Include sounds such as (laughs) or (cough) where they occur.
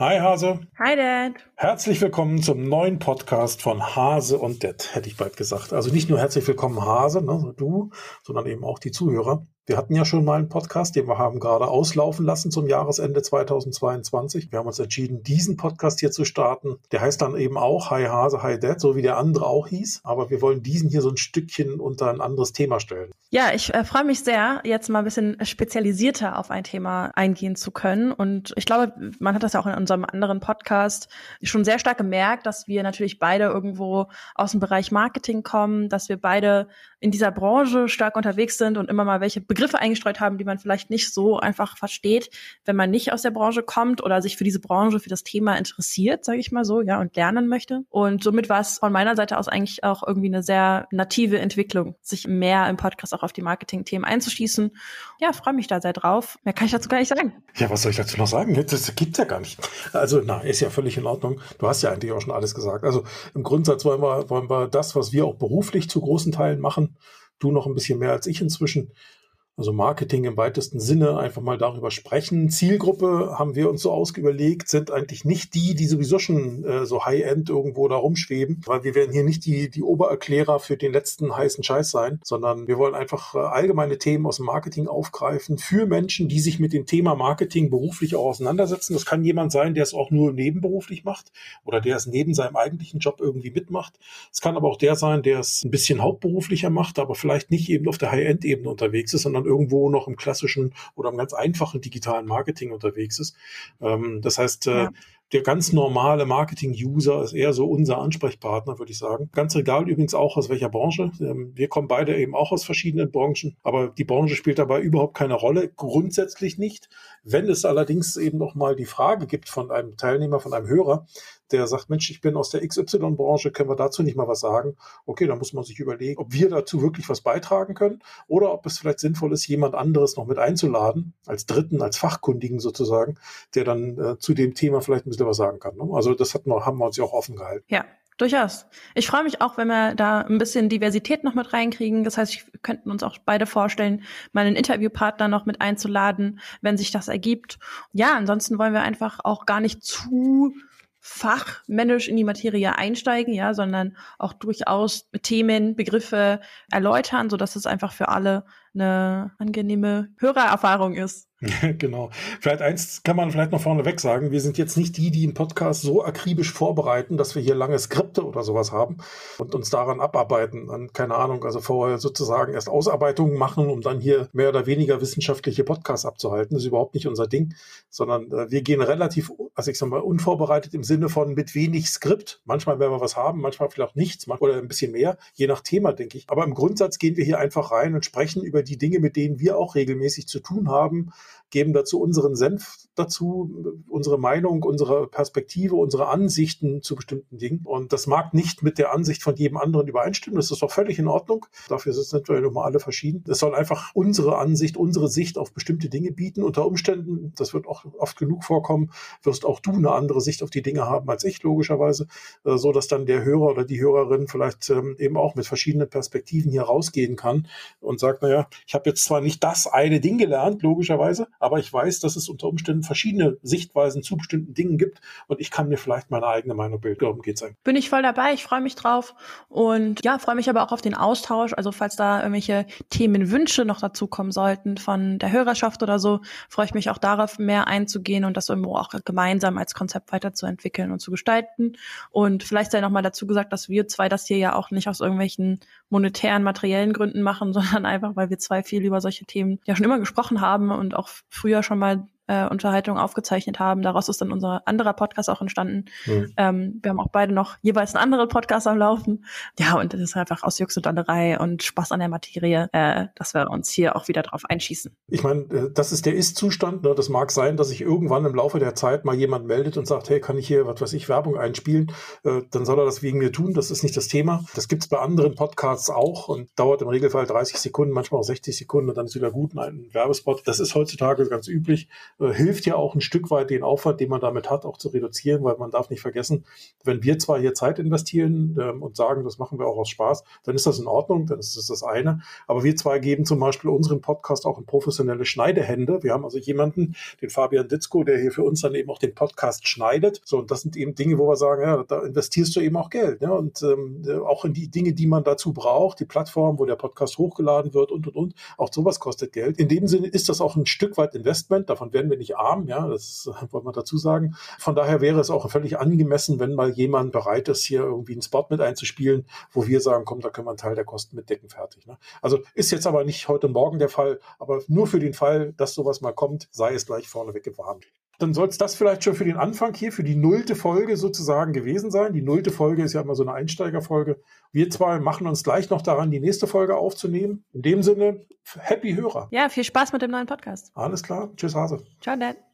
Hi Hase. Hi Dad. Herzlich willkommen zum neuen Podcast von Hase und Dad, hätte ich bald gesagt. Also nicht nur herzlich willkommen Hase, ne, du, sondern eben auch die Zuhörer. Wir hatten ja schon mal einen Podcast, den wir haben gerade auslaufen lassen zum Jahresende 2022. Wir haben uns entschieden, diesen Podcast hier zu starten. Der heißt dann eben auch Hi Hase, Hi Dad, so wie der andere auch hieß. Aber wir wollen diesen hier so ein Stückchen unter ein anderes Thema stellen. Ja, ich äh, freue mich sehr, jetzt mal ein bisschen spezialisierter auf ein Thema eingehen zu können. Und ich glaube, man hat das ja auch in unserem anderen Podcast schon sehr stark gemerkt, dass wir natürlich beide irgendwo aus dem Bereich Marketing kommen, dass wir beide in dieser Branche stark unterwegs sind und immer mal welche Begriffe eingestreut haben, die man vielleicht nicht so einfach versteht, wenn man nicht aus der Branche kommt oder sich für diese Branche, für das Thema interessiert, sage ich mal so, ja, und lernen möchte. Und somit war es von meiner Seite aus eigentlich auch irgendwie eine sehr native Entwicklung, sich mehr im Podcast auch auf die Marketing-Themen einzuschießen. Ja, freue mich da sehr drauf. Mehr kann ich dazu gar nicht sagen. Ja, was soll ich dazu noch sagen? Das gibt's ja gar nicht. Also, na, ist ja völlig in Ordnung. Du hast ja eigentlich auch schon alles gesagt. Also im Grundsatz wollen wir, wollen wir das, was wir auch beruflich zu großen Teilen machen, Du noch ein bisschen mehr als ich inzwischen also Marketing im weitesten Sinne, einfach mal darüber sprechen. Zielgruppe haben wir uns so ausüberlegt, sind eigentlich nicht die, die sowieso schon äh, so High-End irgendwo da rumschweben, weil wir werden hier nicht die, die Obererklärer für den letzten heißen Scheiß sein, sondern wir wollen einfach äh, allgemeine Themen aus dem Marketing aufgreifen für Menschen, die sich mit dem Thema Marketing beruflich auch auseinandersetzen. Das kann jemand sein, der es auch nur nebenberuflich macht oder der es neben seinem eigentlichen Job irgendwie mitmacht. Es kann aber auch der sein, der es ein bisschen hauptberuflicher macht, aber vielleicht nicht eben auf der High-End-Ebene unterwegs ist, sondern irgendwo noch im klassischen oder im ganz einfachen digitalen Marketing unterwegs ist. Ähm, das heißt, äh, ja. Der ganz normale Marketing-User ist eher so unser Ansprechpartner, würde ich sagen. Ganz egal übrigens auch aus welcher Branche. Ähm, wir kommen beide eben auch aus verschiedenen Branchen, aber die Branche spielt dabei überhaupt keine Rolle, grundsätzlich nicht. Wenn es allerdings eben noch mal die Frage gibt von einem Teilnehmer, von einem Hörer, der sagt, Mensch, ich bin aus der XY-Branche, können wir dazu nicht mal was sagen? Okay, dann muss man sich überlegen, ob wir dazu wirklich was beitragen können oder ob es vielleicht sinnvoll ist, jemand anderes noch mit einzuladen, als Dritten, als Fachkundigen sozusagen, der dann äh, zu dem Thema vielleicht ein bisschen was sagen kann. Ne? Also das wir, haben wir uns ja auch offen gehalten. Ja, Durchaus. Ich freue mich auch, wenn wir da ein bisschen Diversität noch mit reinkriegen. Das heißt, wir könnten uns auch beide vorstellen, mal einen Interviewpartner noch mit einzuladen, wenn sich das ergibt. Ja, ansonsten wollen wir einfach auch gar nicht zu fachmännisch in die Materie einsteigen, ja, sondern auch durchaus Themen, Begriffe erläutern, so dass es einfach für alle eine angenehme Hörererfahrung ist. (laughs) genau. Vielleicht eins kann man vielleicht noch vorneweg sagen. Wir sind jetzt nicht die, die einen Podcast so akribisch vorbereiten, dass wir hier lange Skripte oder sowas haben und uns daran abarbeiten. An, keine Ahnung, also vorher sozusagen erst Ausarbeitungen machen, um dann hier mehr oder weniger wissenschaftliche Podcasts abzuhalten. Das ist überhaupt nicht unser Ding, sondern äh, wir gehen relativ, also ich sag mal, unvorbereitet im Sinne von mit wenig Skript. Manchmal werden wir was haben, manchmal vielleicht nichts, oder ein bisschen mehr, je nach Thema, denke ich. Aber im Grundsatz gehen wir hier einfach rein und sprechen über die Dinge, mit denen wir auch regelmäßig zu tun haben geben dazu unseren Senf dazu, unsere Meinung, unsere Perspektive, unsere Ansichten zu bestimmten Dingen. Und das mag nicht mit der Ansicht von jedem anderen übereinstimmen. Das ist doch völlig in Ordnung. Dafür sind wir nochmal alle verschieden. Es soll einfach unsere Ansicht, unsere Sicht auf bestimmte Dinge bieten. Unter Umständen, das wird auch oft genug vorkommen, wirst auch du eine andere Sicht auf die Dinge haben als ich, logischerweise, äh, so dass dann der Hörer oder die Hörerin vielleicht ähm, eben auch mit verschiedenen Perspektiven hier rausgehen kann und sagt, naja, ich habe jetzt zwar nicht das eine Ding gelernt, logischerweise, aber ich weiß, dass es unter Umständen verschiedene Sichtweisen zu bestimmten Dingen gibt und ich kann mir vielleicht meine eigene Meinung bilden. Darum geht's eigentlich. Bin ich voll dabei, ich freue mich drauf und ja, freue mich aber auch auf den Austausch. Also falls da irgendwelche Themenwünsche noch dazu kommen sollten von der Hörerschaft oder so, freue ich mich auch darauf, mehr einzugehen und das irgendwo auch gemeinsam als Konzept weiterzuentwickeln und zu gestalten. Und vielleicht sei noch mal dazu gesagt, dass wir zwei das hier ja auch nicht aus irgendwelchen monetären, materiellen Gründen machen, (laughs) sondern einfach, weil wir zwei viel über solche Themen ja schon immer gesprochen haben und auch früher schon mal äh, Unterhaltung aufgezeichnet haben. Daraus ist dann unser anderer Podcast auch entstanden. Mhm. Ähm, wir haben auch beide noch jeweils einen anderen Podcast am Laufen. Ja, und das ist einfach aus Jux und Dollerei und Spaß an der Materie, äh, dass wir uns hier auch wieder drauf einschießen. Ich meine, äh, das ist der Ist-Zustand. Ne? Das mag sein, dass sich irgendwann im Laufe der Zeit mal jemand meldet und sagt, hey, kann ich hier, was weiß ich, Werbung einspielen? Äh, dann soll er das wegen mir tun. Das ist nicht das Thema. Das gibt's bei anderen Podcasts auch und dauert im Regelfall 30 Sekunden, manchmal auch 60 Sekunden und dann ist wieder gut ein Werbespot. Das ist heutzutage ganz üblich. Äh, hilft ja auch ein Stück weit den Aufwand, den man damit hat, auch zu reduzieren, weil man darf nicht vergessen, wenn wir zwar hier Zeit investieren ähm, und sagen, das machen wir auch aus Spaß, dann ist das in Ordnung, dann ist das das eine. Aber wir zwei geben zum Beispiel unseren Podcast auch in professionelle Schneidehände. Wir haben also jemanden, den Fabian Ditzko, der hier für uns dann eben auch den Podcast schneidet. So, und das sind eben Dinge, wo wir sagen, ja, da investierst du eben auch Geld. Ne? Und ähm, auch in die Dinge, die man dazu braucht, die Plattform, wo der Podcast hochgeladen wird und und und. Auch sowas kostet Geld. In dem Sinne ist das auch ein Stück weit Investment. Davon werden wir nicht arm, ja, das (laughs) wollen wir dazu sagen. Von daher wäre es auch völlig angemessen, wenn mal jemand bereit ist, hier irgendwie einen Spot mit einzuspielen, wo wir sagen, komm, da können wir einen Teil der Kosten mitdecken, fertig. Ne? Also ist jetzt aber nicht heute Morgen der Fall, aber nur für den Fall, dass sowas mal kommt, sei es gleich vorneweg gewarnt. Dann soll es das vielleicht schon für den Anfang hier, für die nullte Folge sozusagen gewesen sein. Die nullte Folge ist ja immer so eine Einsteigerfolge. Wir zwei machen uns gleich noch daran, die nächste Folge aufzunehmen. In dem Sinne, happy Hörer. Ja, viel Spaß mit dem neuen Podcast. Alles klar. Tschüss, Hase. Ciao, Dad.